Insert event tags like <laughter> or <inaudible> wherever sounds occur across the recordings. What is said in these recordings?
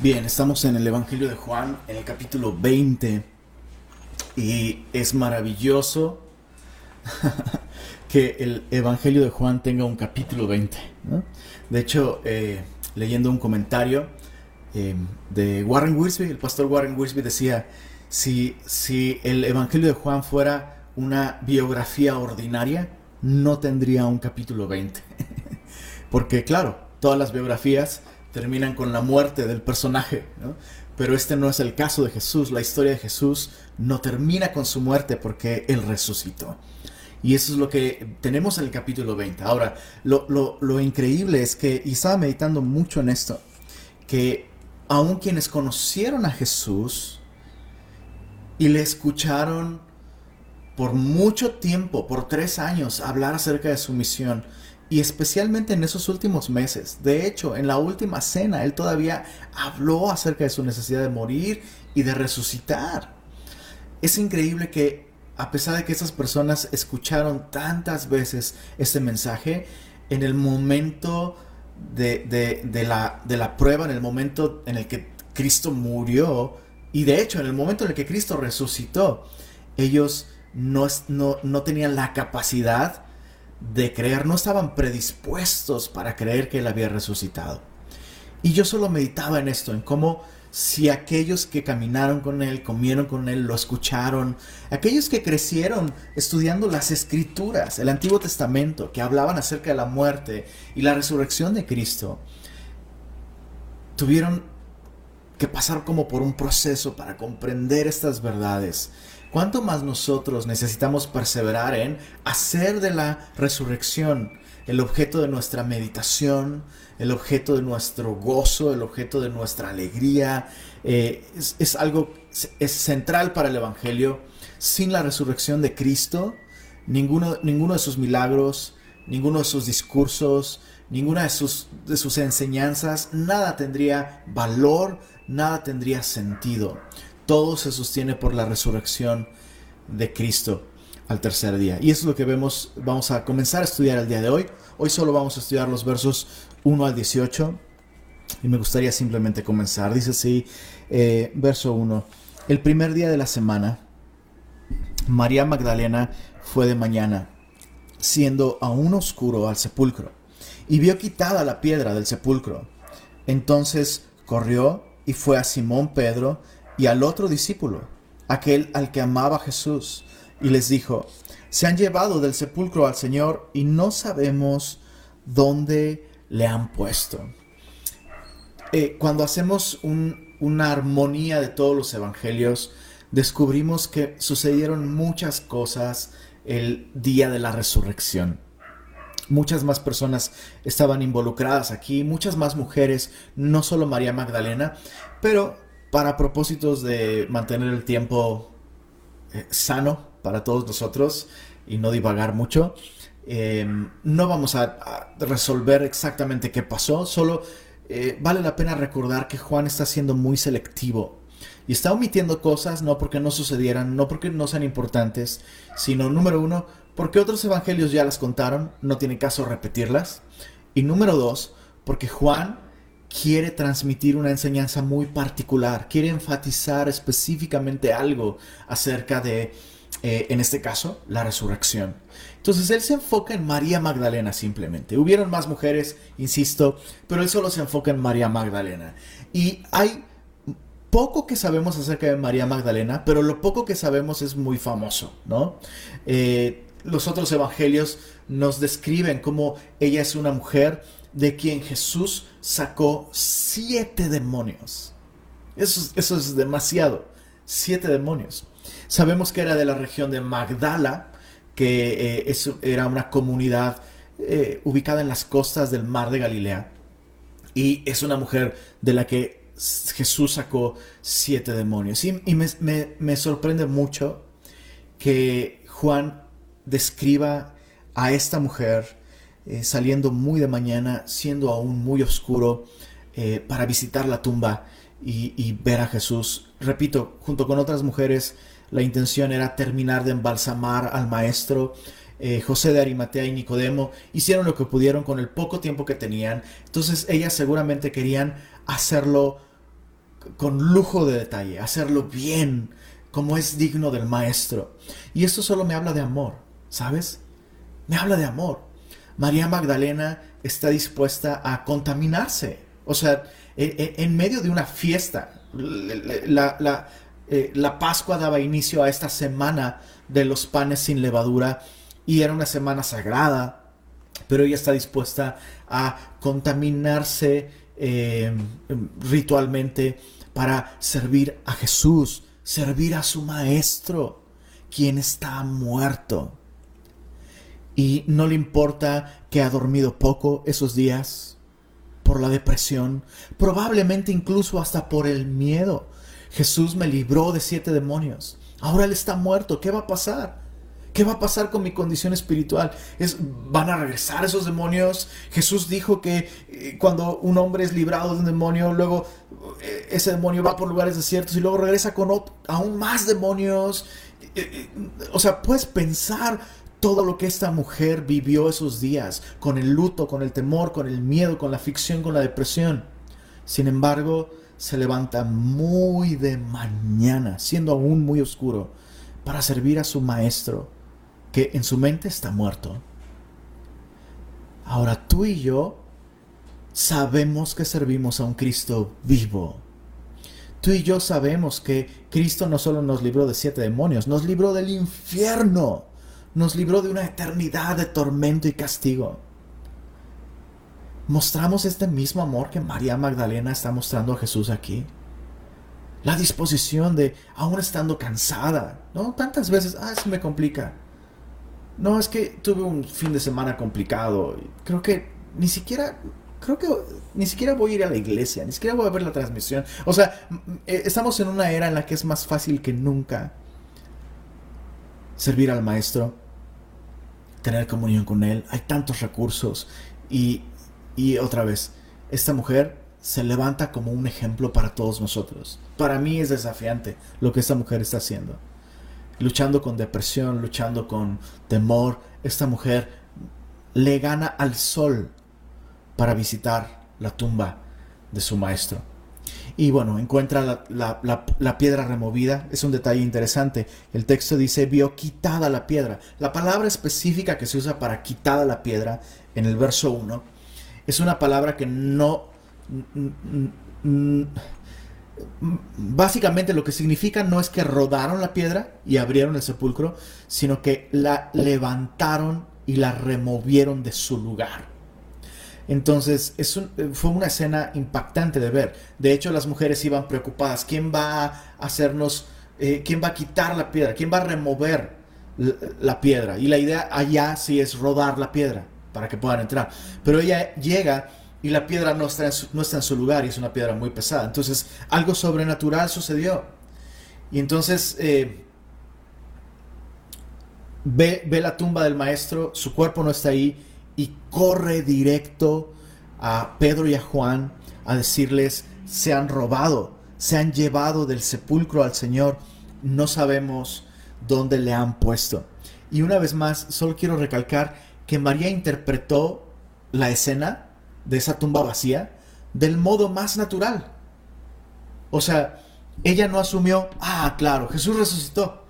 Bien, estamos en el Evangelio de Juan, en el capítulo 20, y es maravilloso <laughs> que el Evangelio de Juan tenga un capítulo 20. De hecho, eh, leyendo un comentario eh, de Warren Wiersbe, el pastor Warren Wiersbe decía, si, si el Evangelio de Juan fuera una biografía ordinaria, no tendría un capítulo 20. <laughs> Porque claro, todas las biografías terminan con la muerte del personaje, pero este no es el caso de Jesús. La historia de Jesús no termina con su muerte porque Él resucitó. Y eso es lo que tenemos en el capítulo 20. Ahora, lo, increíble es que, y estaba meditando mucho en esto, que aun quienes conocieron a Jesús y le escucharon por mucho tiempo, por tres años, hablar acerca de su misión, y especialmente en esos últimos meses. De hecho, en la última cena, él todavía habló acerca de su necesidad de morir y de resucitar. Es increíble que, a pesar de que esas personas escucharon tantas veces este mensaje, en el momento de, la, de la prueba, en el momento en el que Cristo murió, y de hecho, en el momento en el que Cristo resucitó, ellos no, no, no tenían la capacidad de creer, no estaban predispuestos para creer que Él había resucitado. Y yo solo meditaba en esto, en cómo si aquellos que caminaron con Él, comieron con Él, lo escucharon, aquellos que crecieron estudiando las escrituras, el Antiguo Testamento, que hablaban acerca de la muerte y la resurrección de Cristo, tuvieron que pasar como por un proceso para comprender estas verdades ¿Cuánto más nosotros necesitamos perseverar en hacer de la resurrección el objeto de nuestra meditación, el objeto de nuestro gozo, el objeto de nuestra alegría? Eh, es, algo es central para el Evangelio. Sin la resurrección de Cristo, ninguno, ninguno de sus milagros, ninguno de sus discursos, ninguna de sus, de sus enseñanzas, nada tendría valor, nada tendría sentido todo se sostiene por la resurrección de Cristo al tercer día. Y eso es lo que vemos, vamos a comenzar a estudiar el día de hoy. Hoy solo vamos a estudiar los versos 1 al 18. Y me gustaría simplemente comenzar. Dice así, eh, verso 1. El primer día de la semana, María Magdalena fue de mañana, siendo aún oscuro al sepulcro, y vio quitada la piedra del sepulcro. Entonces corrió y fue a Simón Pedro, y al otro discípulo, aquel al que amaba Jesús, y les dijo, se han llevado del sepulcro al Señor y no sabemos dónde le han puesto. Eh, cuando hacemos una armonía de todos los evangelios, descubrimos que sucedieron muchas cosas el día de la resurrección. Muchas más personas estaban involucradas aquí, muchas más mujeres, no solo María Magdalena, pero para propósitos de mantener el tiempo eh, sano para todos nosotros y no divagar mucho, em, no vamos a, resolver exactamente qué pasó, solo eh, vale la pena recordar que Juan está siendo muy selectivo y está omitiendo cosas no porque no sucedieran, no porque no sean importantes, sino número uno, porque otros evangelios ya las contaron, no tiene caso repetirlas, y número dos, porque Juan quiere transmitir una enseñanza muy particular, quiere enfatizar específicamente algo acerca de, eh, en este caso, la resurrección. Entonces él se enfoca en María Magdalena simplemente. Hubieron más mujeres, insisto, pero él solo se enfoca en María Magdalena. Y hay poco que sabemos acerca de María Magdalena, pero lo poco que sabemos es muy famoso, ¿no? Eh, los otros evangelios nos describen cómo ella es una mujer de quien Jesús sacó siete demonios. Eso, eso es demasiado. Siete demonios. Sabemos que era de la región de Magdala, que eh, era una comunidad eh, ubicada en las costas del mar de Galilea. Y es una mujer de la que Jesús sacó siete demonios. Y, me, sorprende mucho que Juan describa a esta mujer eh, saliendo muy de mañana, siendo aún muy oscuro, eh, para visitar la tumba y, ver a Jesús. Repito, junto con otras mujeres, la intención era terminar de embalsamar al maestro. Eh, José de Arimatea y Nicodemo hicieron lo que pudieron con el poco tiempo que tenían. Entonces ellas seguramente querían hacerlo con lujo de detalle, hacerlo bien, como es digno del maestro. Y esto solo me habla de amor, ¿sabes? Me habla de amor. María Magdalena está dispuesta a contaminarse. O sea, e, e, en medio de una fiesta, la, eh, la, Pascua daba inicio a esta semana de los panes sin levadura y era una semana sagrada, pero ella está dispuesta a contaminarse eh, ritualmente para servir a Jesús, servir a su Maestro, quien está muerto. Y no le importa que ha dormido poco esos días por la depresión, probablemente incluso hasta por el miedo. Jesús me libró de siete demonios. Ahora Él está muerto. ¿Qué va a pasar? ¿Qué va a pasar con mi condición espiritual? ¿Es, ¿Van a regresar esos demonios? Jesús dijo que eh, cuando un hombre es librado de un demonio, luego eh, ese demonio va por lugares desiertos y luego regresa con aún más demonios. Eh, o sea, puedes pensar todo lo que esta mujer vivió esos días, con el luto, con el temor, con el miedo, con la ficción, con la depresión. Sin embargo, se levanta muy de mañana, siendo aún muy oscuro, para servir a su maestro, que en su mente está muerto. Ahora tú y yo sabemos que servimos a un Cristo vivo. Tú y yo sabemos que Cristo no solo nos libró de siete demonios, nos libró del infierno nos libró de una eternidad de tormento y castigo. ¿Mostramos este mismo amor que María Magdalena está mostrando a Jesús aquí? La disposición de, aún estando cansada, ¿no? Tantas veces, ah, eso me complica. No, es que tuve un fin de semana complicado. Creo que ni siquiera, creo que ni siquiera voy a ir a la iglesia, ni siquiera voy a ver la transmisión. O sea, eh, estamos en una era en la que es más fácil que nunca servir al maestro, tener comunión con él. Hay tantos recursos. Y, y otra vez, esta mujer se levanta como un ejemplo para todos nosotros. Para mí es desafiante lo que esta mujer está haciendo. Luchando con depresión, luchando con temor. Esta mujer le gana al sol para visitar la tumba de su maestro. Y bueno, encuentra la, piedra removida. Es un detalle interesante. El texto dice, vio quitada la piedra. La palabra específica que se usa para quitada la piedra en el verso 1 es una palabra que no... Básicamente lo que significa no es que rodaron la piedra y abrieron el sepulcro, sino que la levantaron y la removieron de su lugar. Entonces, es fue una escena impactante de ver. De hecho, las mujeres iban preocupadas. ¿Quién va a hacernos, eh, quién va a quitar la piedra? ¿Quién va a remover la, piedra? Y la idea allá sí es rodar la piedra para que puedan entrar. Pero ella llega y la piedra no está en su, no está en su lugar y es una piedra muy pesada. Entonces, algo sobrenatural sucedió. Y entonces... Eh, ve, ve la tumba del maestro, su cuerpo no está ahí, y corre directo a Pedro y a Juan a decirles, se han robado, se han llevado del sepulcro al Señor, no sabemos dónde le han puesto. Y una vez más, solo quiero recalcar que María interpretó la escena de esa tumba vacía del modo más natural. O sea, ella no asumió, ah, claro, Jesús resucitó.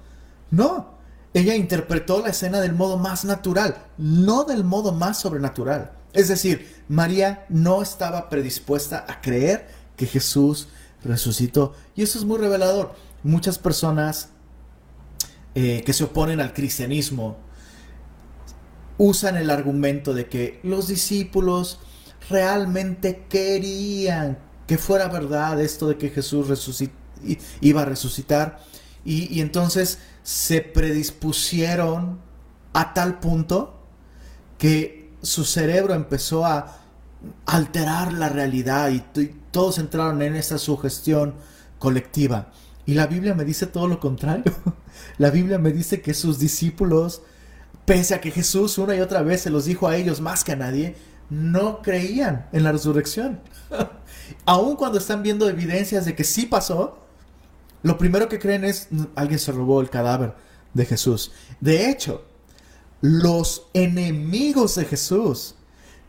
No, ella interpretó la escena del modo más natural, no del modo más sobrenatural. Es decir, María no estaba predispuesta a creer que Jesús resucitó. Y eso es muy revelador. Muchas personas eh, que se oponen al cristianismo usan el argumento de que los discípulos realmente querían que fuera verdad esto de que Jesús iba a resucitar. y entonces se predispusieron a tal punto que su cerebro empezó a alterar la realidad y, todos entraron en esa sugestión colectiva. Y la Biblia me dice todo lo contrario. <laughs> La Biblia me dice que sus discípulos, pese a que Jesús una y otra vez se los dijo a ellos más que a nadie, no creían en la resurrección. <laughs> Aun cuando están viendo evidencias de que sí pasó, lo primero que creen es alguien se robó el cadáver de Jesús. De hecho, los enemigos de Jesús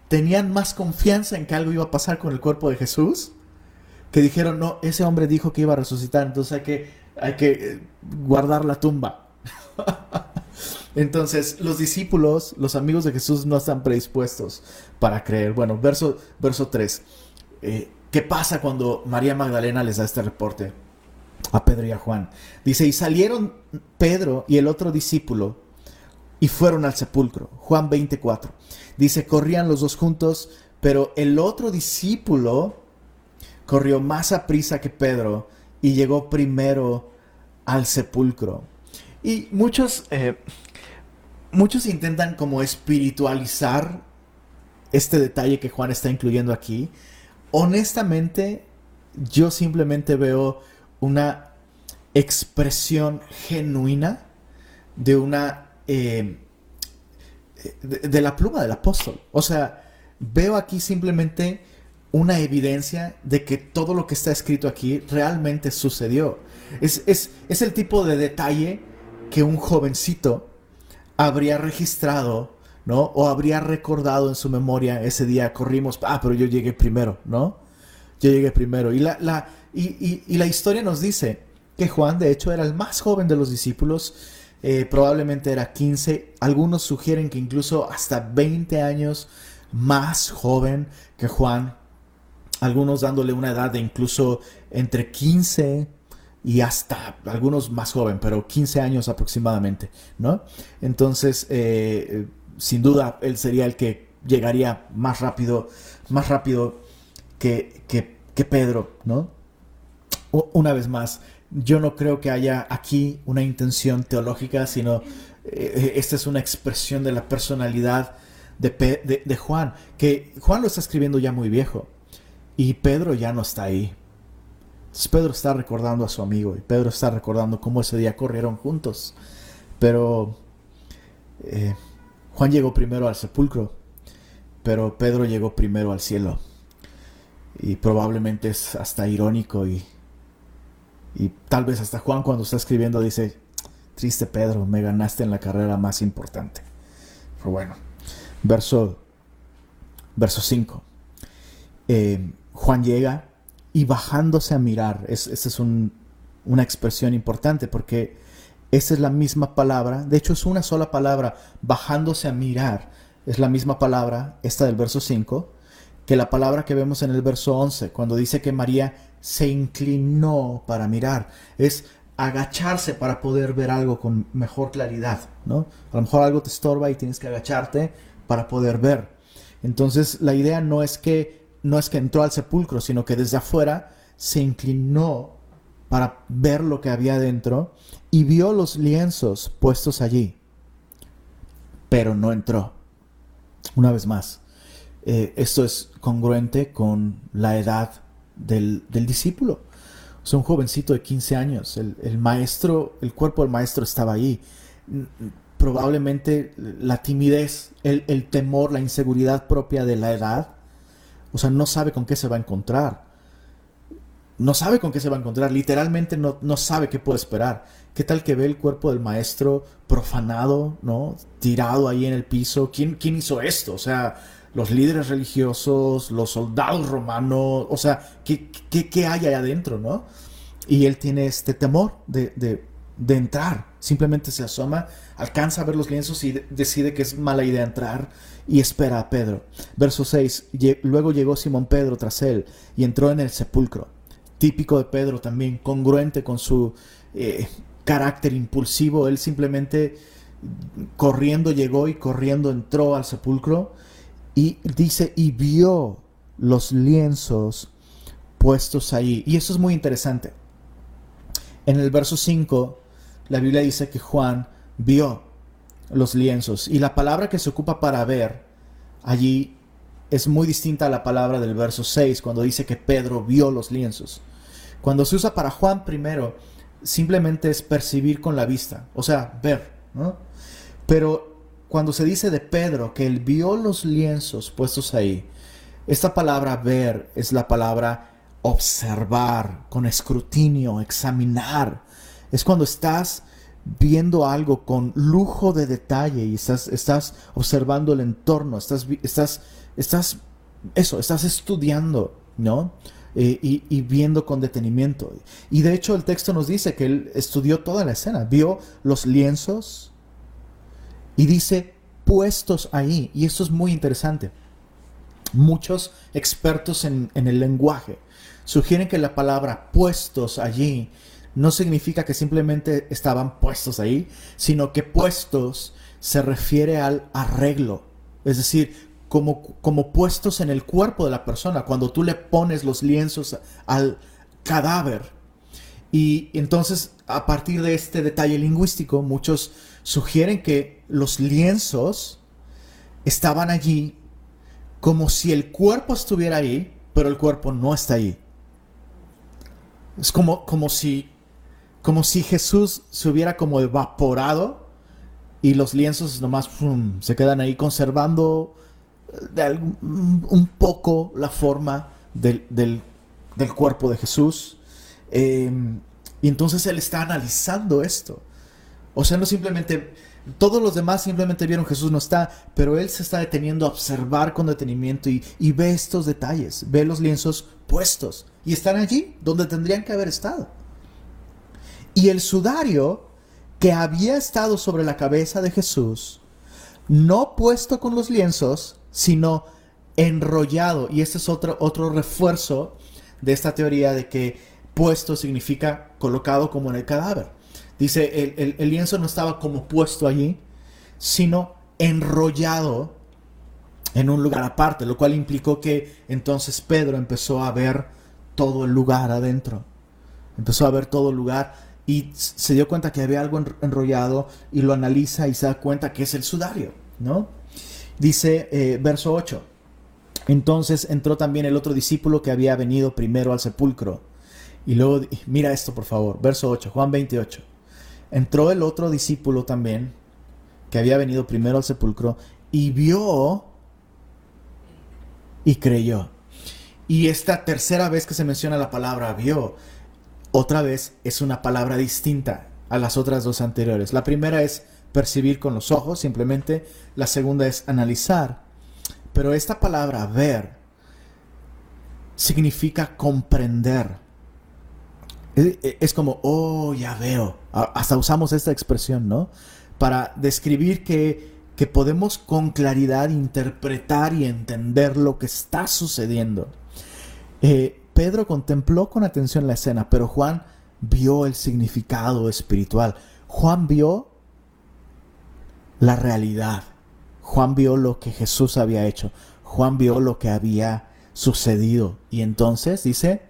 tenían más confianza en que algo iba a pasar con el cuerpo de Jesús que dijeron, no, ese hombre dijo que iba a resucitar, entonces hay que, hay que eh, guardar la tumba. <laughs> entonces, los discípulos, los amigos de Jesús no están predispuestos para creer. Bueno, verso, verso 3. Eh, ¿Qué pasa cuando María Magdalena les da este reporte a Pedro y a Juan? Dice, y salieron Pedro y el otro discípulo y fueron al sepulcro. Juan 24. Dice, corrían los dos juntos, pero el otro discípulo corrió más a prisa que Pedro y llegó primero al sepulcro. Y muchos, eh, muchos intentan como espiritualizar este detalle que Juan está incluyendo aquí. Honestamente, yo simplemente veo una expresión genuina de una... Eh, de la pluma del apóstol. O sea, veo aquí simplemente una evidencia de que todo lo que está escrito aquí realmente sucedió. Es, es, el tipo de detalle que un jovencito habría registrado, ¿no? O habría recordado en su memoria ese día, corrimos, ah, pero yo llegué primero, ¿no? Yo llegué primero. Y la, la, y, y, la historia nos dice que Juan, de hecho, era el más joven de los discípulos, eh, probablemente era 15, algunos sugieren que incluso hasta 20 años más joven que Juan, algunos dándole una edad de incluso entre 15 y hasta algunos más joven, pero 15 años aproximadamente, ¿no? Entonces, eh, sin duda, él sería el que llegaría más rápido, más rápido que, que, Pedro, ¿no? Una vez más, yo no creo que haya aquí una intención teológica, sino eh, esta es una expresión de la personalidad de, de Juan, que Juan lo está escribiendo ya muy viejo. Y Pedro ya no está ahí. Pedro está recordando a su amigo y Pedro está recordando cómo ese día corrieron juntos. Pero eh, Juan llegó primero al sepulcro, pero Pedro llegó primero al cielo. Y probablemente es hasta irónico y, y tal vez hasta Juan cuando está escribiendo dice, triste Pedro, me ganaste en la carrera más importante. Pero bueno, verso, verso 5. Juan llega y bajándose a mirar, esa es una expresión importante porque esa es la misma palabra, de hecho es una sola palabra, bajándose a mirar, es la misma palabra, esta del verso 5, que la palabra que vemos en el verso 11, cuando dice que María se inclinó para mirar, es agacharse para poder ver algo con mejor claridad, ¿no? A lo mejor algo te estorba y tienes que agacharte para poder ver. Entonces la idea no es que no es que entró al sepulcro, sino que desde afuera se inclinó para ver lo que había dentro y vio los lienzos puestos allí, pero no entró. Una vez más, eh, esto es congruente con la edad del, discípulo. Es un jovencito de 15 años. El, maestro, el cuerpo del maestro estaba ahí. Probablemente la timidez, el temor, la inseguridad propia de la edad o sea, no sabe con qué se va a encontrar. No sabe con qué se va a encontrar. Literalmente no, no sabe qué puede esperar. ¿Qué tal que ve el cuerpo del maestro profanado, ¿no? Tirado ahí en el piso. ¿Quién, quién hizo esto? O sea, los líderes religiosos, los soldados romanos. O sea, ¿qué, qué, hay ahí adentro, no? Y él tiene este temor de, de, de entrar. Simplemente se asoma, alcanza a ver los lienzos y decide que es mala idea entrar y espera a Pedro. Verso 6. Luego llegó Simón Pedro tras él y entró en el sepulcro. Típico de Pedro también, congruente con su eh, carácter impulsivo. Él simplemente corriendo llegó y corriendo entró al sepulcro y dice y vio los lienzos puestos ahí. Y eso es muy interesante. En el verso 5, la Biblia dice que Juan vio los lienzos. Y la palabra que se ocupa para ver allí es muy distinta a la palabra del verso 6, cuando dice que Pedro vio los lienzos. Cuando se usa para Juan primero, simplemente es percibir con la vista, o sea, ver. Pero cuando se dice de Pedro que él vio los lienzos puestos ahí, esta palabra ver es la palabra observar, con escrutinio, examinar. Es cuando estás viendo algo con lujo de detalle y estás, estás observando el entorno, estás, estás, estás, eso, estás estudiando, ¿no? eh, y, viendo con detenimiento. Y de hecho el texto nos dice que él estudió toda la escena, vio los lienzos y dice puestos ahí. Y esto es muy interesante. Muchos expertos en, en el lenguaje sugieren que la palabra puestos allí no significa que simplemente estaban puestos ahí, sino que puestos se refiere al arreglo. Es decir, como, como puestos en el cuerpo de la persona, cuando tú le pones los lienzos al cadáver. Y entonces, a partir de este detalle lingüístico, muchos sugieren que los lienzos estaban allí como si el cuerpo estuviera ahí, pero el cuerpo no está ahí. Es como, como, si, como si Jesús se hubiera como evaporado y los lienzos nomás se quedan ahí conservando de un poco la forma del, cuerpo de Jesús. Em, y entonces él está analizando esto. O sea, no simplemente, todos los demás simplemente vieron Jesús no está, pero él se está deteniendo a observar con detenimiento y, ve estos detalles, ve los lienzos puestos y están allí donde tendrían que haber estado. Y el sudario que había estado sobre la cabeza de Jesús, no puesto con los lienzos, sino enrollado. Y este es otro, otro refuerzo de esta teoría de que puesto significa colocado como en el cadáver. Dice, el, lienzo no estaba como puesto allí, sino enrollado en un lugar aparte, lo cual implicó que entonces Pedro empezó a ver todo el lugar adentro. Empezó a ver todo el lugar y se dio cuenta que había algo enrollado y lo analiza y se da cuenta que es el sudario, ¿no? Dice eh, verso 8. Entonces entró también el otro discípulo que había venido primero al sepulcro. Y luego, mira esto por favor, verso 8, Juan 28. Entró el otro discípulo también que había venido primero al sepulcro y vio y creyó. Y esta tercera vez que se menciona la palabra vio, otra vez es una palabra distinta a las otras dos anteriores. La primera es percibir con los ojos, simplemente. La segunda es analizar. Pero esta palabra ver significa comprender. Es como, oh, ya veo. Hasta usamos esta expresión, ¿no? Para describir que, que podemos con claridad interpretar y entender lo que está sucediendo. Eh, Pedro contempló con atención la escena, pero Juan vio el significado espiritual. Juan vio la realidad. Juan vio lo que Jesús había hecho. Juan vio lo que había sucedido. Y entonces dice,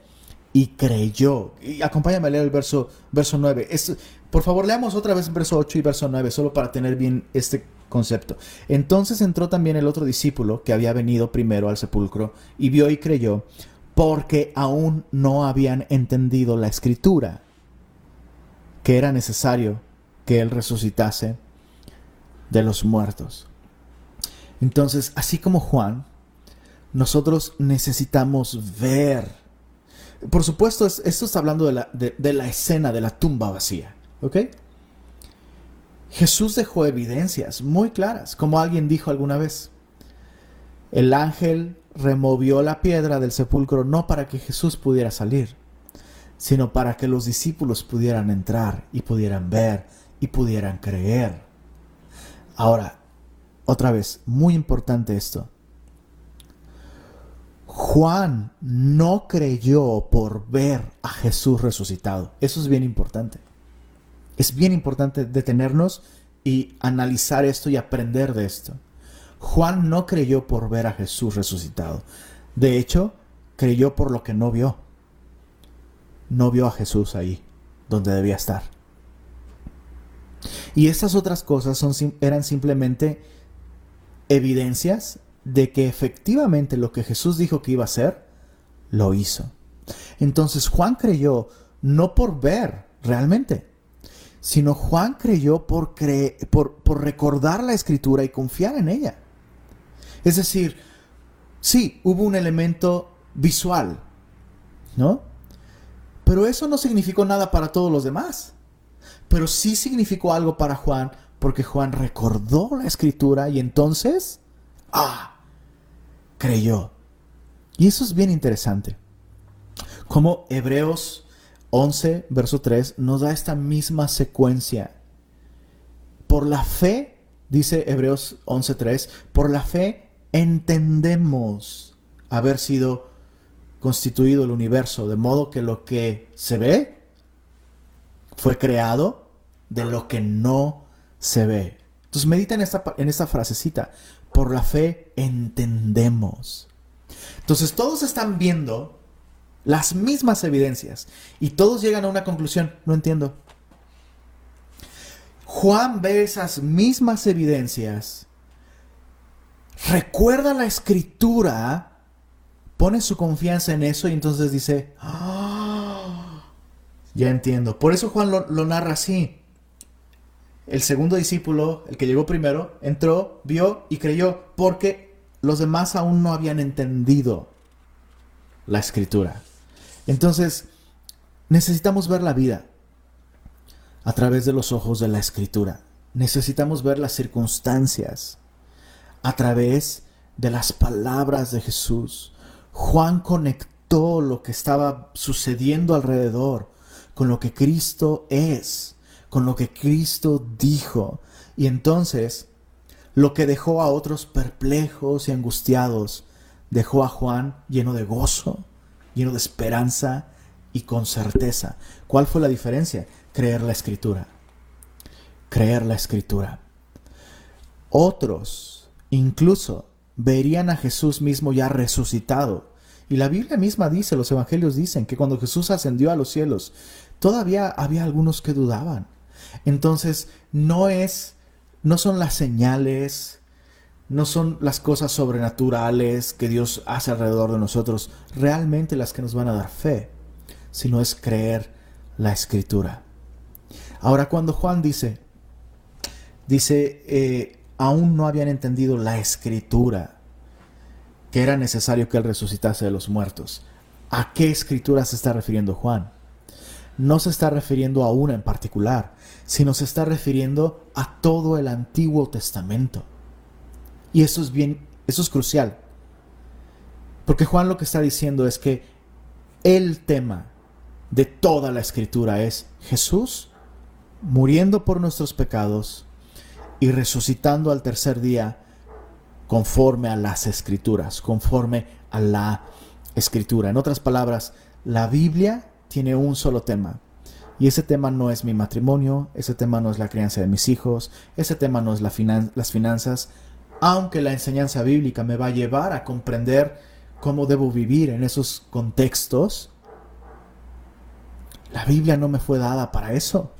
y creyó. Y acompáñame a leer el verso, verso 9. Es, por favor, leamos otra vez verso 8 y verso 9, solo para tener bien este concepto. Entonces entró también el otro discípulo que había venido primero al sepulcro y vio y creyó, porque aún no habían entendido la escritura, que era necesario que él resucitase de los muertos. Entonces, así como Juan, nosotros necesitamos ver. Por supuesto, esto está hablando de la, escena de la tumba vacía. ¿Ok? Jesús dejó evidencias muy claras, como alguien dijo alguna vez. El ángel removió la piedra del sepulcro no para que Jesús pudiera salir, sino para que los discípulos pudieran entrar y pudieran ver y pudieran creer. Ahora, otra vez, muy importante esto. Juan no creyó por ver a Jesús resucitado. Eso es bien importante. Es bien importante detenernos y analizar esto y aprender de esto. Juan no creyó por ver a Jesús resucitado. De hecho, creyó por lo que no vio. No vio a Jesús ahí, donde debía estar. Y estas otras cosas eran simplemente evidencias de que efectivamente lo que Jesús dijo que iba a hacer, lo hizo. Entonces Juan creyó no por ver realmente, sino Juan creyó por, por, por recordar la escritura y confiar en ella. Es decir, sí, hubo un elemento visual, ¿no? Pero eso no significó nada para todos los demás pero sí significó algo para Juan porque Juan recordó la escritura y entonces, ah, creyó. Y eso es bien interesante. como Hebreos 11, verso 3, nos da esta misma secuencia. Por la fe, dice Hebreos 11, 3, por la fe entendemos haber sido constituido el universo, de modo que lo que se ve fue creado de lo que no se ve. Entonces medita en esta, en esta frasecita, por la fe entendemos. Entonces todos están viendo las mismas evidencias y todos llegan a una conclusión, no entiendo. Juan ve esas mismas evidencias, recuerda la escritura, pone su confianza en eso y entonces dice, ah, ya entiendo. Por eso Juan lo, lo narra así. El segundo discípulo, el que llegó primero, entró, vio y creyó porque los demás aún no habían entendido la escritura. Entonces, necesitamos ver la vida a través de los ojos de la escritura. Necesitamos ver las circunstancias a través de las palabras de Jesús. Juan conectó lo que estaba sucediendo alrededor con lo que Cristo es con lo que Cristo dijo. Y entonces, lo que dejó a otros perplejos y angustiados, dejó a Juan lleno de gozo, lleno de esperanza y con certeza. ¿Cuál fue la diferencia? Creer la escritura. Creer la escritura. Otros, incluso, verían a Jesús mismo ya resucitado. Y la Biblia misma dice, los evangelios dicen, que cuando Jesús ascendió a los cielos, todavía había algunos que dudaban. Entonces, no es, no son las señales, no son las cosas sobrenaturales que Dios hace alrededor de nosotros realmente las que nos van a dar fe, sino es creer la escritura. Ahora, cuando Juan dice, dice, eh, aún no habían entendido la escritura, que era necesario que Él resucitase de los muertos. ¿A qué escritura se está refiriendo Juan? No se está refiriendo a una en particular, sino se está refiriendo a todo el Antiguo Testamento. Y eso es bien, eso es crucial. Porque Juan lo que está diciendo es que el tema de toda la escritura es Jesús muriendo por nuestros pecados y resucitando al tercer día conforme a las escrituras, conforme a la escritura. En otras palabras, la Biblia tiene un solo tema, y ese tema no es mi matrimonio, ese tema no es la crianza de mis hijos, ese tema no es la las finanzas, aunque la enseñanza bíblica me va a llevar a comprender cómo debo vivir en esos contextos. La Biblia no me fue dada para eso.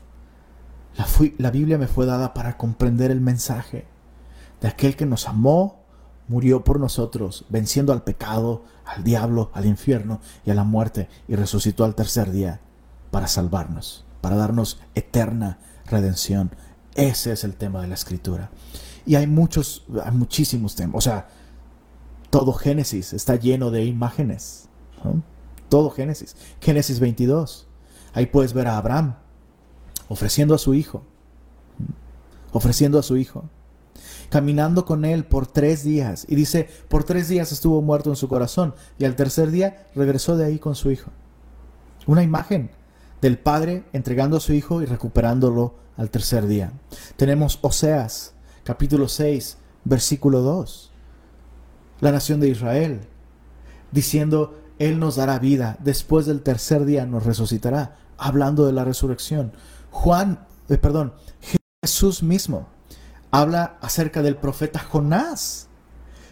La, la Biblia me fue dada para comprender el mensaje de aquel que nos amó, murió por nosotros, venciendo al pecado, al diablo, al infierno y a la muerte, y resucitó al tercer día para salvarnos, para darnos eterna redención. Ese es el tema de la escritura. Y hay muchos, hay muchísimos temas. O sea, todo Génesis está lleno de imágenes. Todo Génesis. Génesis 22. Ahí puedes ver a Abraham ofreciendo a su hijo. Ofreciendo a su hijo. Caminando con él por tres días. Y dice, por tres días estuvo muerto en su corazón. Y al tercer día regresó de ahí con su hijo. Una imagen del Padre entregando a su Hijo y recuperándolo al tercer día. Tenemos Oseas, capítulo 6, versículo 2. La nación de Israel, diciendo, Él nos dará vida, después del tercer día nos resucitará, hablando de la resurrección. Juan, eh, perdón, Jesús mismo habla acerca del profeta Jonás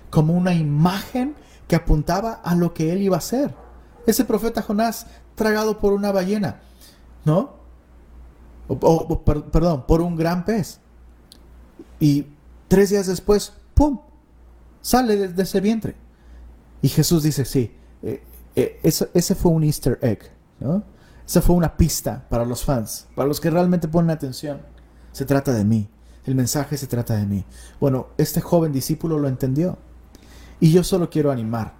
como una imagen que apuntaba a lo que él iba a hacer. Ese profeta Jonás tragado por una ballena. ¿no? O, perdón, por un gran pez. Y tres días después, ¡pum! Sale de, ese vientre. Y Jesús dice, sí, eh, eh, ese, fue un easter egg, ¿no? Esa fue una pista para los fans, para los que realmente ponen atención. Se trata de mí. El mensaje se trata de mí. Bueno, este joven discípulo lo entendió. Y yo solo quiero animar.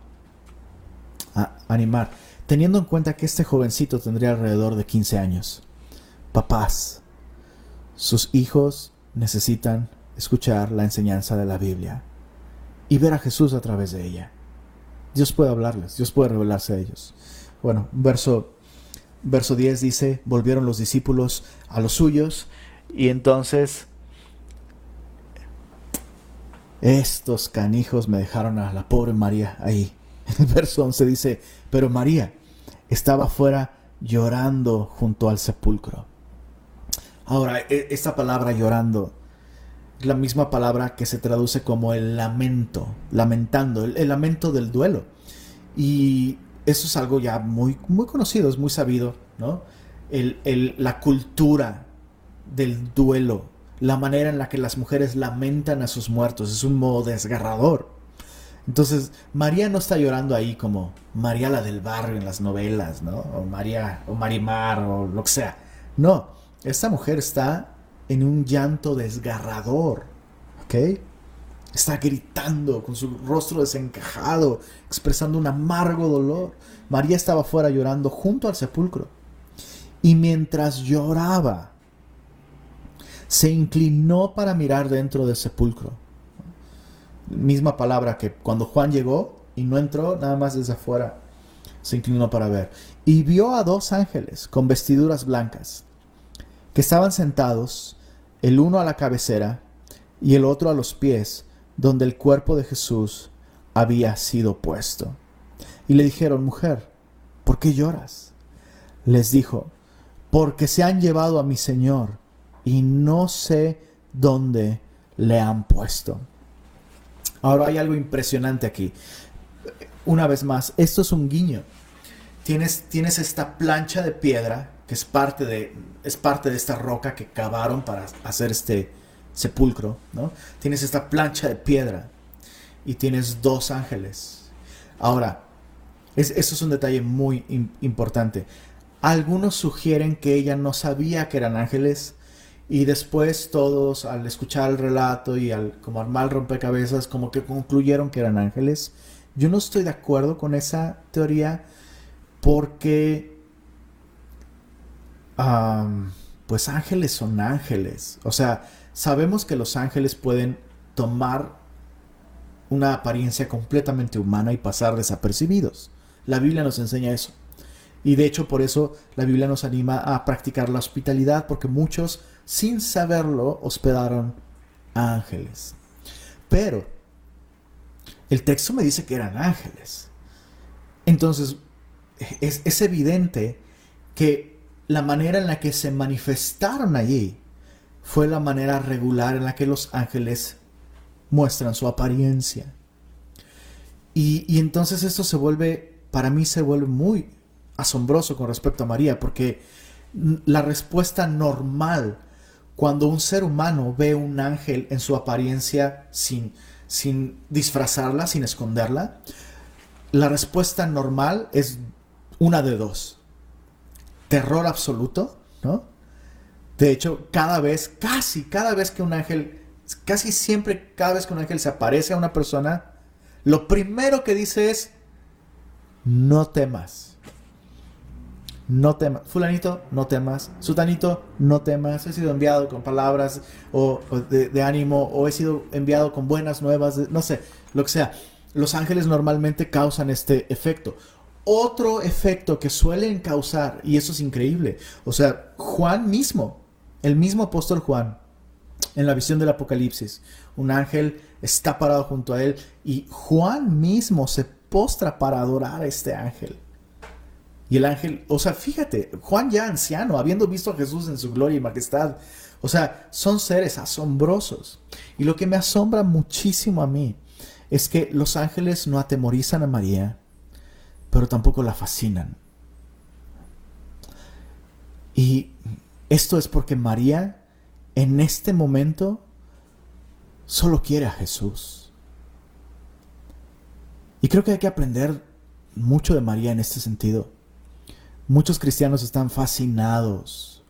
Animar teniendo en cuenta que este jovencito tendría alrededor de 15 años. Papás, sus hijos necesitan escuchar la enseñanza de la Biblia y ver a Jesús a través de ella. Dios puede hablarles, Dios puede revelarse a ellos. bueno, verso, verso 10 dice, volvieron los discípulos a los suyos y entonces estos canijos me dejaron a la pobre María ahí. <laughs> El verso 11 dice, pero María estaba afuera llorando junto al sepulcro. Ahora, e, esta palabra llorando es la misma palabra que se traduce como el lamento, lamentando, el, lamento del duelo. Y eso es algo ya muy, muy conocido, es muy sabido, ¿no? la cultura del duelo, la manera en la que las mujeres lamentan a sus muertos, es un modo desgarrador. Entonces, María no está llorando ahí como María la del barrio en las novelas, ¿no? O María, o Marimar, o lo que sea. No, esta mujer está en un llanto desgarrador, ¿ok? Está gritando con su rostro desencajado, expresando un amargo dolor. María estaba fuera llorando junto al sepulcro. Y mientras lloraba, se inclinó para mirar dentro del sepulcro. Misma palabra que cuando Juan llegó y no entró, nada más desde afuera se inclinó para ver. Y vio a dos ángeles con vestiduras blancas, que estaban sentados, el uno a la cabecera y el otro a los pies, donde el cuerpo de Jesús había sido puesto. Y le dijeron, mujer, ¿por qué lloras? Les dijo, porque se han llevado a mi Señor y no sé dónde le han puesto. Ahora hay algo impresionante aquí. Una vez más, esto es un guiño. Tienes, tienes esta plancha de piedra que es parte de, es parte de esta roca que cavaron para hacer este sepulcro, ¿no? Tienes esta plancha de piedra y tienes dos ángeles. Ahora, es, eso es un detalle muy importante. Algunos sugieren que ella no sabía que eran ángeles y después todos, al escuchar el relato y al como armar rompecabezas, como que concluyeron que eran ángeles. Yo no estoy de acuerdo con esa teoría porque, pues ángeles son ángeles. O sea, sabemos que los ángeles pueden tomar una apariencia completamente humana y pasar desapercibidos. La Biblia nos enseña eso. Y de hecho por eso la Biblia nos anima a practicar la hospitalidad, porque muchos sin saberlo, hospedaron ángeles. Pero el texto me dice que eran ángeles. Entonces, es, es, evidente que la manera en la que se manifestaron allí fue la manera regular en la que los ángeles muestran su apariencia. Y, y entonces esto se vuelve, para mí se vuelve muy asombroso con respecto a María, porque la respuesta normal cuando un ser humano ve un ángel en su apariencia sin, sin disfrazarla, sin esconderla, la respuesta normal es una de dos. Terror absoluto, ¿no? De hecho, cada vez, casi cada vez que un ángel, casi siempre cada vez que un ángel se aparece a una persona, lo primero que dice es, no temas no temas. Fulanito, no temas. Sutanito, no temas. He sido enviado con palabras o, de, ánimo o he sido enviado con buenas nuevas, no sé, lo que sea. Los ángeles normalmente causan este efecto. Otro efecto que suelen causar, y eso es increíble, o sea, Juan mismo, el mismo apóstol Juan, en la visión del Apocalipsis, un ángel está parado junto a él y Juan mismo se postra para adorar a este ángel. Y el ángel, o sea, fíjate, Juan ya anciano, habiendo visto a Jesús en su gloria y majestad, o sea, son seres asombrosos. Y lo que me asombra muchísimo a mí es que los ángeles no atemorizan a María, pero tampoco la fascinan. Y esto es porque María en este momento solo quiere a Jesús. Y creo que hay que aprender mucho de María en este sentido. Muchos cristianos están fascinados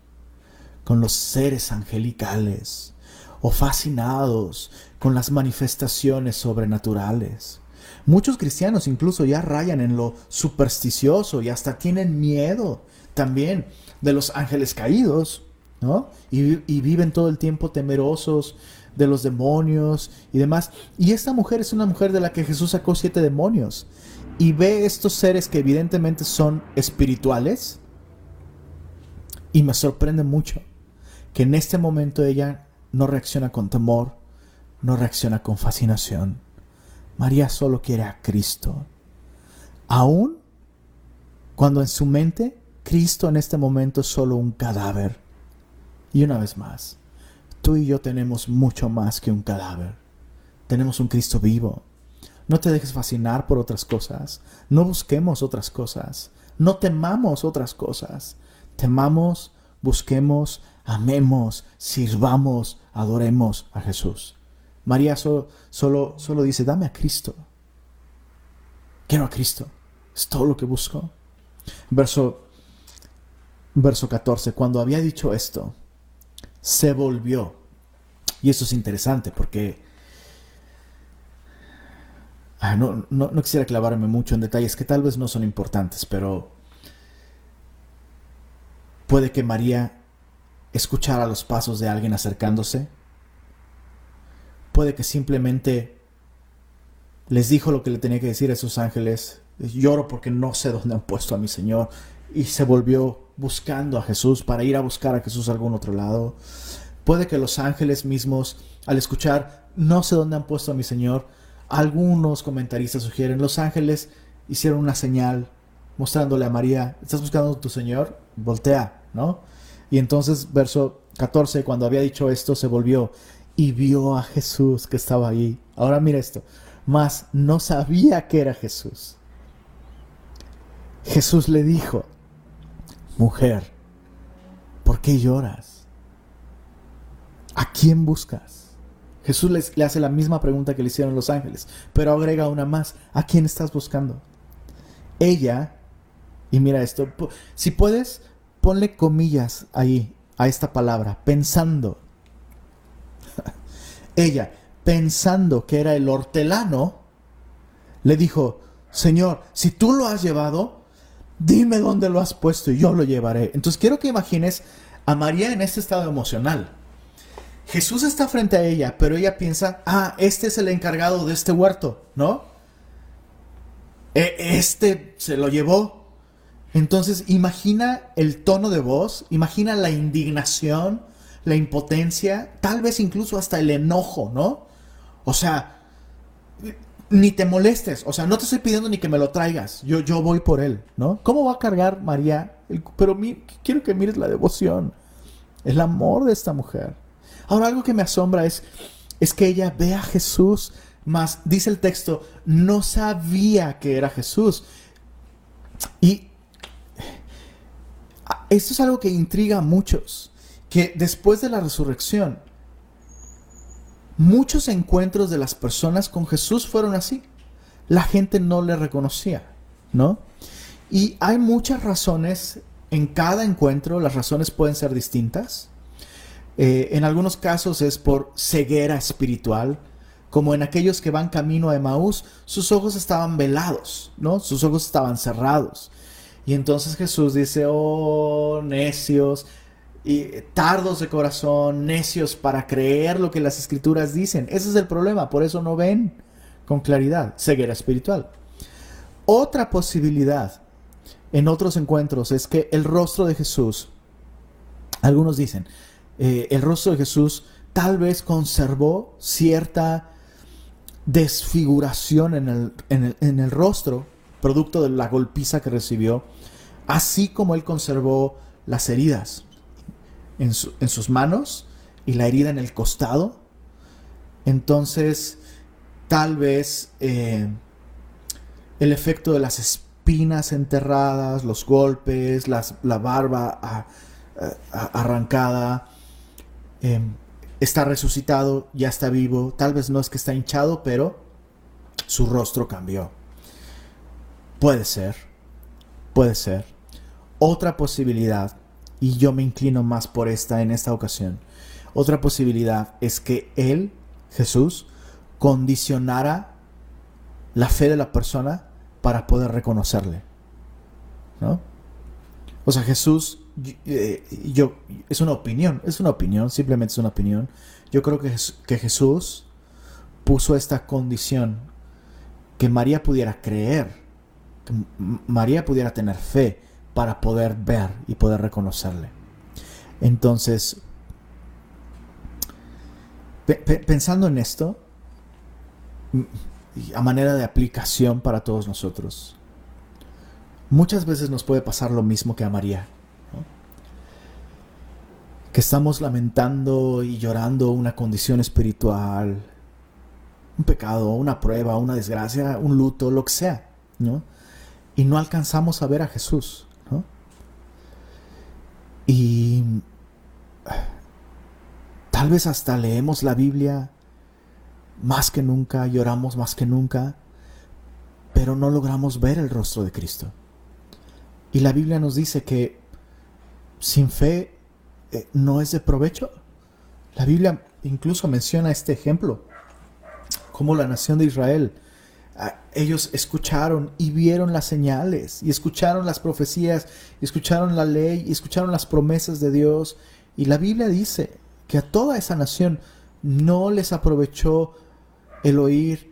con los seres angelicales o fascinados con las manifestaciones sobrenaturales. Muchos cristianos incluso ya rayan en lo supersticioso y hasta tienen miedo también de los ángeles caídos, ¿no? Y, y, viven todo el tiempo temerosos de los demonios y demás. Y esta mujer es una mujer de la que Jesús sacó siete demonios. Y ve estos seres que evidentemente son espirituales. Y me sorprende mucho que en este momento ella no reacciona con temor, no reacciona con fascinación. María solo quiere a Cristo. Aún cuando en su mente Cristo en este momento es solo un cadáver. Y una vez más, tú y yo tenemos mucho más que un cadáver. Tenemos un Cristo vivo. No te dejes fascinar por otras cosas. No busquemos otras cosas. No temamos otras cosas. Temamos, busquemos, amemos, sirvamos, adoremos a Jesús. María solo, solo, solo dice, dame a Cristo. Quiero a Cristo. Es todo lo que busco. Verso, verso 14. Cuando había dicho esto, se volvió. Y eso es interesante porque Ah, no, no, quisiera clavarme mucho en detalles que tal vez no son importantes, pero puede que María escuchara los pasos de alguien acercándose. Puede que simplemente les dijo lo que le tenía que decir a esos ángeles. Lloro porque no sé dónde han puesto a mi Señor. Y se volvió buscando a Jesús para ir a buscar a Jesús a algún otro lado. Puede que los ángeles mismos, al escuchar, no sé dónde han puesto a mi Señor, algunos comentaristas sugieren, los ángeles hicieron una señal mostrándole a María, ¿estás buscando a tu Señor? Voltea, ¿no? Y entonces, verso 14, cuando había dicho esto, se volvió y vio a Jesús que estaba ahí. Ahora mira esto, mas no sabía que era Jesús. Jesús le dijo, mujer, ¿por qué lloras? ¿A quién buscas? Jesús le hace la misma pregunta que le hicieron los ángeles, pero agrega una más. ¿A quién estás buscando? Ella, y mira esto, si puedes, ponle comillas ahí a esta palabra, pensando. <laughs> Ella, pensando que era el hortelano, le dijo, Señor, si tú lo has llevado, dime dónde lo has puesto y yo lo llevaré. Entonces quiero que imagines a María en este estado emocional. Jesús está frente a ella, pero ella piensa, ah, este es el encargado de este huerto, ¿no? E, este se lo llevó. Entonces, imagina el tono de voz, imagina la indignación, la impotencia, tal vez incluso hasta el enojo, ¿no? O sea, ni te molestes, o sea, no te estoy pidiendo ni que me lo traigas, yo, yo voy por él, ¿no? ¿Cómo va a cargar María? pero quiero que mires la devoción, el amor de esta mujer. Ahora algo que me asombra es, es que ella ve a Jesús, más dice el texto, no sabía que era Jesús. Y esto es algo que intriga a muchos, que después de la resurrección, muchos encuentros de las personas con Jesús fueron así. La gente no le reconocía, ¿no? Y hay muchas razones en cada encuentro, las razones pueden ser distintas. Eh, en algunos casos es por ceguera espiritual, como en aquellos que van camino a Emaús, sus ojos estaban velados, ¿no? Sus ojos estaban cerrados. Y entonces Jesús dice, oh, necios, y tardos de corazón, necios para creer lo que las escrituras dicen. Ese es el problema, por eso no ven con claridad, ceguera espiritual. Otra posibilidad en otros encuentros es que el rostro de Jesús, algunos dicen, eh, el rostro de Jesús tal vez conservó cierta desfiguración en el, en el, rostro, producto de la golpiza que recibió, así como él conservó las heridas en, sus manos y la herida en el costado. Entonces, tal vez eh, el efecto de las espinas enterradas, los golpes, la barba arrancada, Em, está resucitado, ya está vivo, tal vez no es que está hinchado, pero su rostro cambió. Puede ser, puede ser. Otra posibilidad, y yo me inclino más por esta en esta ocasión, otra posibilidad es que Él, Jesús, condicionara la fe de la persona para poder reconocerle. ¿No? O sea, Jesús eh, yo, es una opinión, es una opinión, simplemente es una opinión. Yo creo que, que Jesús puso esta condición que María pudiera creer que María pudiera tener fe para poder ver y poder reconocerle. Entonces, pensando en esto, a manera de aplicación para todos nosotros, muchas veces nos puede pasar lo mismo que a María. Que estamos lamentando y llorando una condición espiritual, un pecado, una prueba, una desgracia, un luto, lo que sea, ¿no? Y no alcanzamos a ver a Jesús, ¿no? Y tal vez hasta leemos la Biblia más que nunca, lloramos más que nunca, pero no logramos ver el rostro de Cristo. Y la Biblia nos dice que sin fe eh, no es de provecho. La Biblia incluso menciona este ejemplo como la nación de Israel, ah, ellos escucharon y vieron las señales, y escucharon las profecías, y escucharon la ley, y escucharon las promesas de Dios. Y la Biblia dice que a toda esa nación no les aprovechó el oír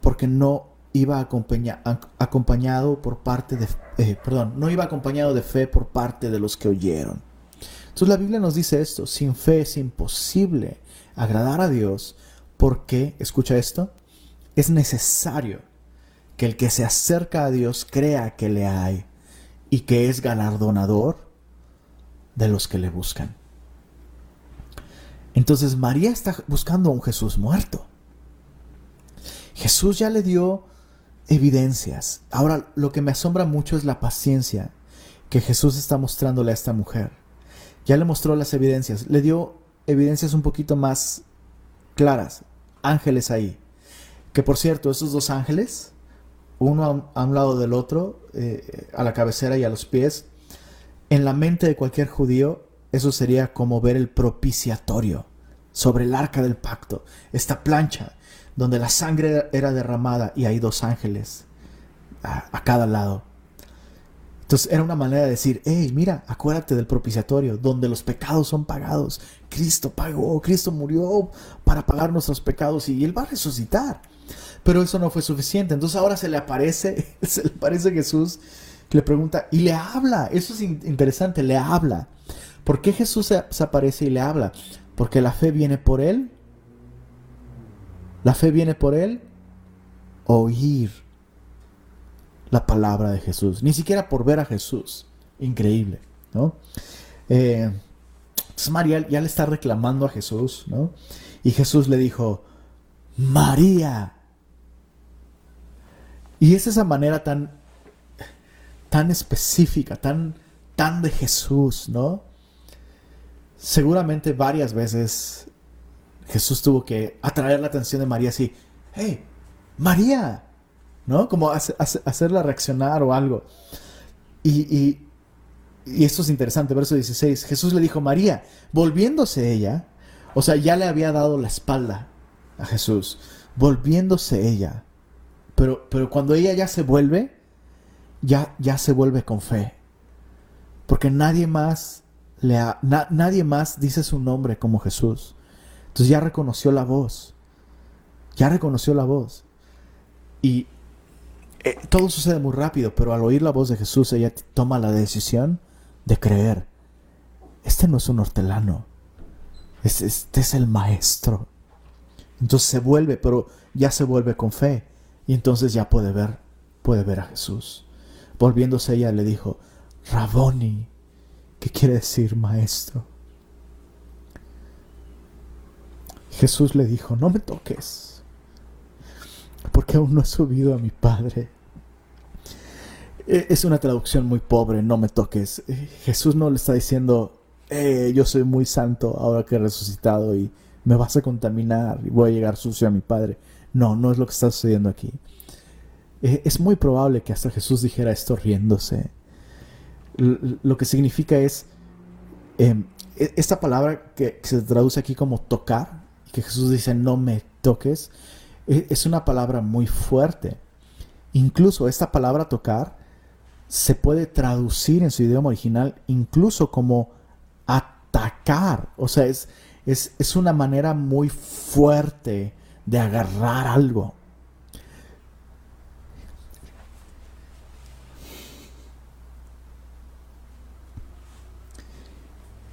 porque no iba acompañado por parte de, eh, perdón, no iba acompañado de fe por parte de los que oyeron. Entonces la Biblia nos dice esto, sin fe es imposible agradar a Dios, porque, escucha esto, es necesario que el que se acerca a Dios crea que le hay y que es galardonador de los que le buscan. Entonces María está buscando a un Jesús muerto. Jesús ya le dio evidencias. Ahora lo que me asombra mucho es la paciencia que Jesús está mostrándole a esta mujer. Ya le mostró las evidencias, le dio evidencias un poquito más claras, ángeles ahí. Que por cierto, esos dos ángeles, uno a un lado del otro, eh, a la cabecera y a los pies, en la mente de cualquier judío, eso sería como ver el propiciatorio sobre el arca del pacto, esta plancha donde la sangre era derramada y hay dos ángeles a cada lado. Entonces era una manera de decir, hey, mira, acuérdate del propiciatorio, donde los pecados son pagados. Cristo pagó, Cristo murió para pagar nuestros pecados y Él va a resucitar. Pero eso no fue suficiente. Entonces ahora se le aparece, <laughs> se le aparece Jesús, le pregunta y le habla. Eso es interesante, le habla. ¿Por qué Jesús se, se aparece y le habla? Porque la fe viene por Él. La fe viene por Él. Oír la palabra de Jesús, ni siquiera por ver a Jesús. Increíble, ¿no? Eh, entonces María ya le está reclamando a Jesús, ¿no? Y Jesús le dijo, María. Y es esa manera tan, tan específica, tan, tan de Jesús, ¿no? Seguramente varias veces Jesús tuvo que atraer la atención de María así, hey, María, ¿no? Como hacerla reaccionar o algo. Y, esto es interesante, verso 16. Jesús le dijo, María, volviéndose ella, o sea, ya le había dado la espalda a Jesús, volviéndose ella. Pero, pero cuando ella ya se vuelve, ya, ya se vuelve con fe. Porque nadie más, le nadie más dice su nombre como Jesús. Entonces ya reconoció la voz. Ya reconoció la voz. Y, eh, todo sucede muy rápido, pero al oír la voz de Jesús, ella toma la decisión de creer. Este no es un hortelano, este, es el maestro. Entonces se vuelve, pero ya se vuelve con fe. Y entonces ya puede ver, puede ver a Jesús. Volviéndose ella le dijo, Raboni, ¿qué quiere decir maestro? Jesús le dijo, no me toques, porque aún no he subido a mi Padre. Eh, es una traducción muy pobre, no me toques. Eh, Jesús no le está diciendo, eh, yo soy muy santo ahora que he resucitado y me vas a contaminar y voy a llegar sucio a mi Padre. No, no es lo que está sucediendo aquí. es muy probable que hasta Jesús dijera esto riéndose. lo que significa es, em, e, esta palabra que, se traduce aquí como tocar, que Jesús dice no me toques, e, es una palabra muy fuerte. Incluso esta palabra tocar se puede traducir en su idioma original incluso como atacar. O sea, es, es, es una manera muy fuerte de agarrar algo.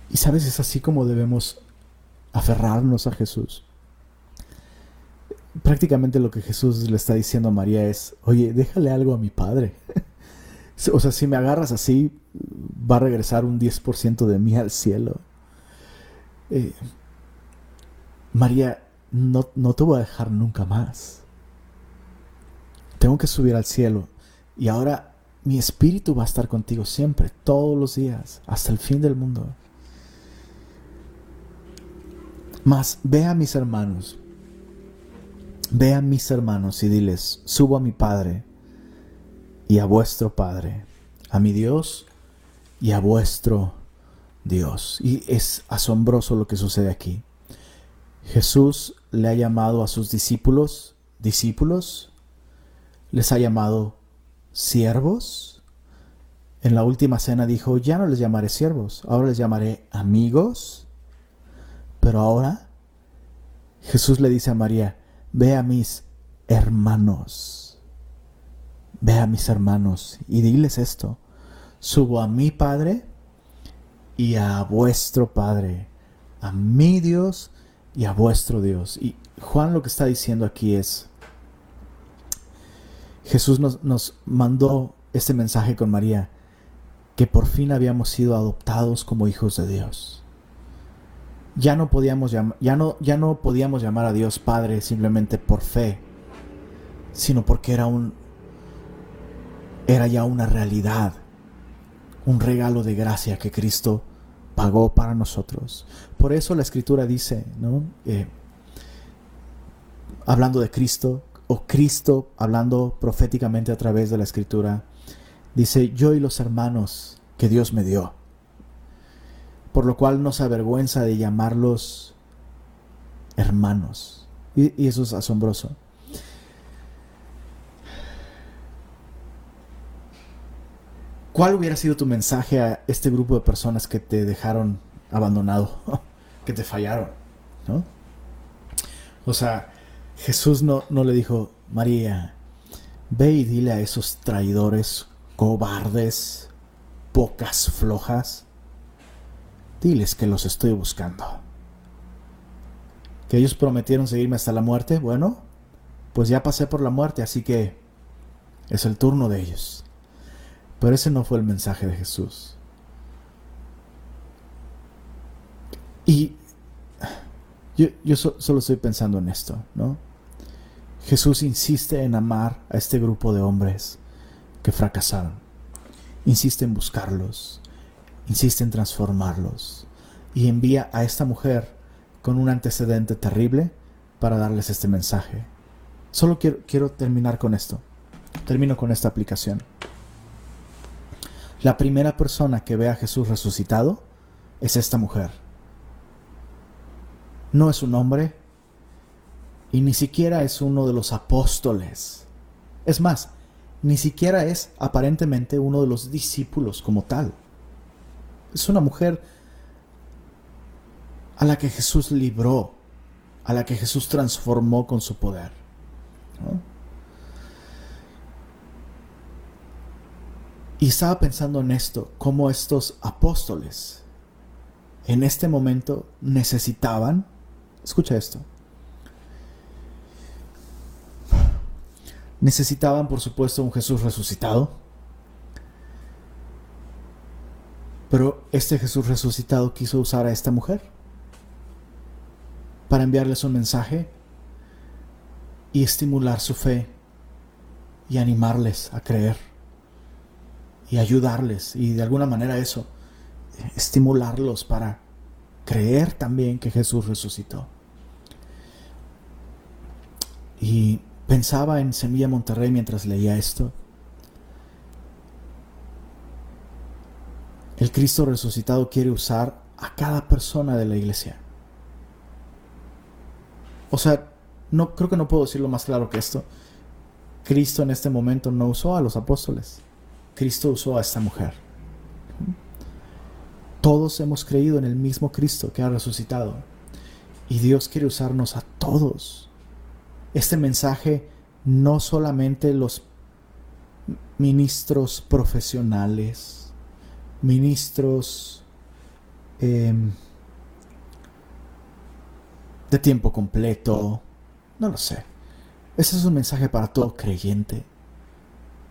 Y sabes, es así como debemos aferrarnos a Jesús. Prácticamente lo que Jesús le está diciendo a María es, oye, déjale algo a mi padre. <laughs> o sea, si me agarras así, va a regresar un 10% de mí al cielo. Eh, María, no, no te voy a dejar nunca más. Tengo que subir al cielo. Y ahora mi espíritu va a estar contigo siempre, todos los días, hasta el fin del mundo. Mas ve a mis hermanos, ve a mis hermanos y diles, subo a mi Padre y a vuestro Padre, a mi Dios y a vuestro Dios. Y es asombroso lo que sucede aquí. Jesús le ha llamado a sus discípulos discípulos, les ha llamado siervos. En la última cena dijo, ya no les llamaré siervos, ahora les llamaré amigos. Pero ahora Jesús le dice a María, ve a mis hermanos, ve a mis hermanos y diles esto, subo a mi Padre y a vuestro Padre, a mi Dios y a vuestro Dios. Y Juan lo que está diciendo aquí es, Jesús nos, nos mandó este mensaje con María, que por fin habíamos sido adoptados como hijos de Dios. Ya no podíamos, ya no, ya no podíamos llamar a Dios Padre simplemente por fe, sino porque era un era ya una realidad, un regalo de gracia que Cristo pagó para nosotros. Por eso la escritura dice, ¿no? Eh, hablando de Cristo, o Cristo hablando proféticamente a través de la escritura, dice, yo y los hermanos que Dios me dio, por lo cual no se avergüenza de llamarlos hermanos. Y, eso es asombroso. ¿Cuál hubiera sido tu mensaje a este grupo de personas que te dejaron abandonado, <laughs> que te fallaron? O sea, Jesús no, no le dijo, María, ve y dile a esos traidores, cobardes, pocas flojas, diles que los estoy buscando. Que ellos prometieron seguirme hasta la muerte, bueno, pues ya pasé por la muerte, así que es el turno de ellos. Pero ese no fue el mensaje de Jesús. Y yo, solo estoy pensando en esto, ¿no? Jesús insiste en amar a este grupo de hombres que fracasaron. Insiste en buscarlos, insiste en transformarlos y envía a esta mujer con un antecedente terrible para darles este mensaje. Solo quiero, quiero terminar con esto. Termino con esta aplicación. La primera persona que ve a Jesús resucitado es esta mujer. No es un hombre y ni siquiera es uno de los apóstoles. Es más, ni siquiera es aparentemente uno de los discípulos como tal. Es una mujer a la que Jesús libró, a la que Jesús transformó con su poder. Y estaba pensando en esto, cómo estos apóstoles en este momento necesitaban, escucha esto, necesitaban por supuesto un Jesús resucitado, pero este Jesús resucitado quiso usar a esta mujer para enviarles un mensaje y estimular su fe y animarles a creer y ayudarles y de alguna manera eso, estimularlos para creer también que Jesús resucitó. Y pensaba en Semilla Monterrey mientras leía esto. El Cristo resucitado quiere usar a cada persona de la iglesia. O sea, no creo que no puedo decirlo más claro que esto. Cristo en este momento no usó a los apóstoles. Cristo usó a esta mujer. Todos hemos creído en el mismo Cristo que ha resucitado. Y Dios quiere usarnos a todos. Este mensaje no solamente los ministros profesionales, ministros em, de tiempo completo, no lo sé. Ese es un mensaje para todo creyente,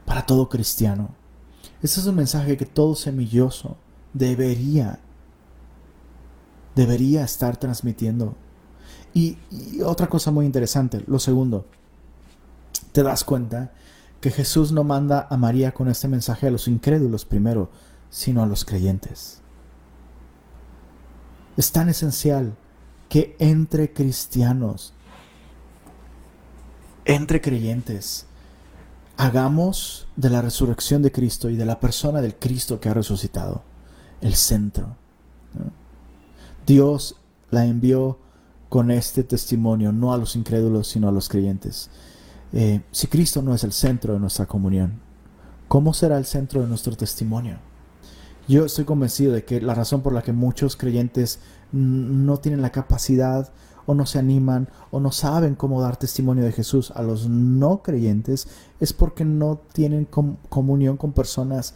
para todo cristiano. Ese es un mensaje que todo semilloso debería, debería estar transmitiendo. Y, y, otra cosa muy interesante, lo segundo, te das cuenta que Jesús no manda a María con este mensaje a los incrédulos primero, sino a los creyentes. Es tan esencial que entre cristianos, entre creyentes, hagamos de la resurrección de Cristo y de la persona del Cristo que ha resucitado el centro. Dios la envió con este testimonio, no a los incrédulos, sino a los creyentes. Eh, si Cristo no es el centro de nuestra comunión, ¿cómo será el centro de nuestro testimonio? Yo estoy convencido de que la razón por la que muchos creyentes no tienen la capacidad o no se animan o no saben cómo dar testimonio de Jesús a los no creyentes es porque no tienen comunión con personas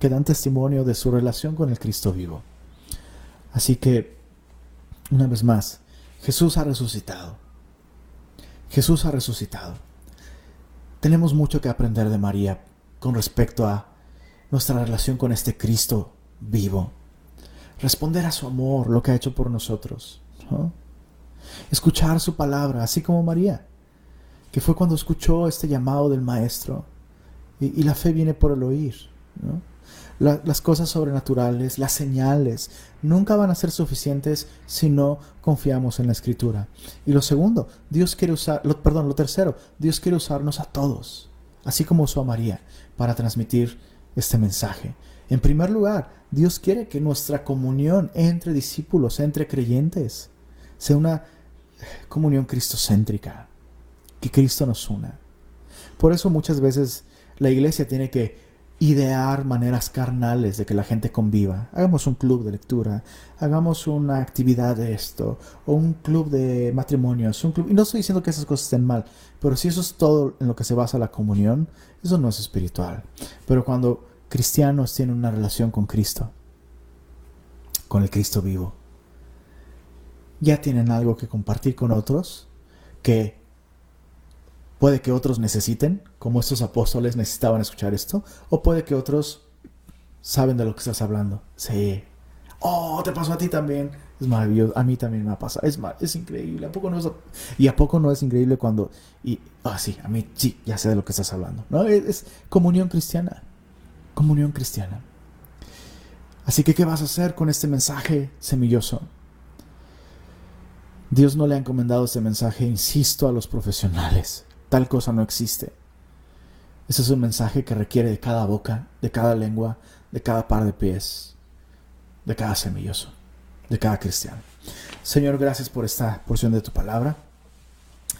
que dan testimonio de su relación con el Cristo vivo. Así que, una vez más, Jesús ha resucitado. Jesús ha resucitado. Tenemos mucho que aprender de María con respecto a nuestra relación con este Cristo vivo. Responder a su amor, lo que ha hecho por nosotros. Escuchar su palabra, así como María, que fue cuando escuchó este llamado del Maestro. Y, la fe viene por el oír. las cosas sobrenaturales, las señales, nunca van a ser suficientes si no confiamos en la Escritura. Y lo segundo, Dios quiere usar, perdón, lo tercero, Dios quiere usarnos a todos, así como usó a María, para transmitir este mensaje. En primer lugar, Dios quiere que nuestra comunión entre discípulos, entre creyentes, sea una comunión cristocéntrica, que Cristo nos una. Por eso muchas veces la iglesia tiene que idear maneras carnales de que la gente conviva. Hagamos un club de lectura, hagamos una actividad de esto, o un club de matrimonios, un club... Y no estoy diciendo que esas cosas estén mal, pero si eso es todo en lo que se basa la comunión, eso no es espiritual. Pero cuando cristianos tienen una relación con Cristo, con el Cristo vivo, ya tienen algo que compartir con otros que puede que otros necesiten, como estos apóstoles necesitaban escuchar esto, o puede que otros saben de lo que estás hablando. Sí. Oh, te pasó a ti también. Es maravilloso. A mí también me ha pasado. Es, es increíble. ¿A poco no es... Y a poco no es increíble cuando... Y, ah, sí, a mí sí, ya sé de lo que estás hablando. ¿no? es comunión cristiana comunión cristiana. Así que, ¿qué vas a hacer con este mensaje semilloso? Dios no le ha encomendado este mensaje, insisto, a los profesionales. Tal cosa no existe. Ese es un mensaje que requiere de cada boca, de cada lengua, de cada par de pies, de cada semilloso, de cada cristiano. Señor, gracias por esta porción de tu palabra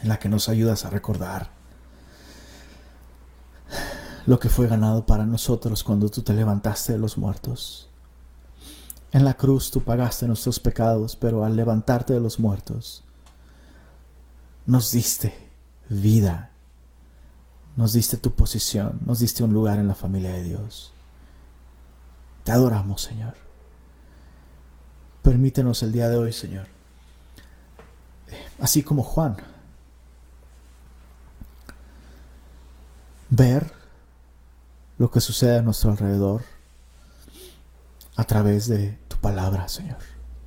en la que nos ayudas a recordar lo que fue ganado para nosotros cuando tú te levantaste de los muertos. En la cruz tú pagaste nuestros pecados, pero al levantarte de los muertos, nos diste vida, nos diste tu posición, nos diste un lugar en la familia de Dios. Te adoramos, Señor. Permítenos el día de hoy, Señor, así como Juan, ver lo que sucede a nuestro alrededor a través de tu palabra, Señor.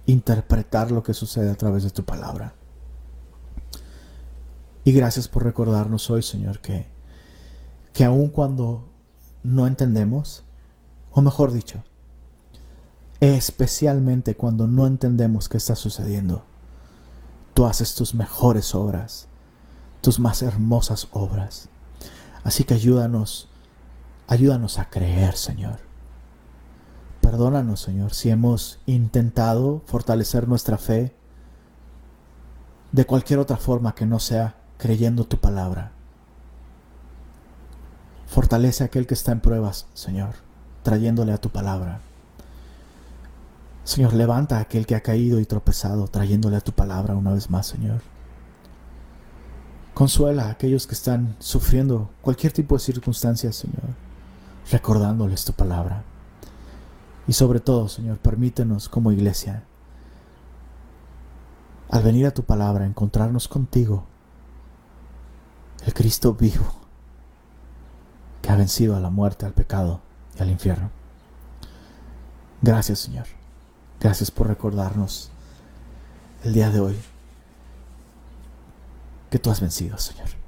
Interpretar lo que sucede a través de tu palabra. Y gracias por recordarnos hoy, Señor, que, que aun cuando no entendemos, o mejor dicho, especialmente cuando no entendemos qué está sucediendo, tú haces tus mejores obras, tus más hermosas obras. Así que ayúdanos Ayúdanos a creer, Señor. Perdónanos, Señor, si hemos intentado fortalecer nuestra fe de cualquier otra forma que no sea creyendo tu palabra. Fortalece a aquel que está en pruebas, Señor, trayéndole a tu palabra. Señor, levanta a aquel que ha caído y tropezado, trayéndole a tu palabra una vez más, Señor. Consuela a aquellos que están sufriendo cualquier tipo de circunstancias, Señor recordándoles tu palabra. Y sobre todo, Señor, permítenos como iglesia, al venir a tu palabra, encontrarnos contigo, el Cristo vivo, que ha vencido a la muerte, al pecado y al infierno. Gracias, Señor. Gracias por recordarnos el día de hoy que tú has vencido, Señor.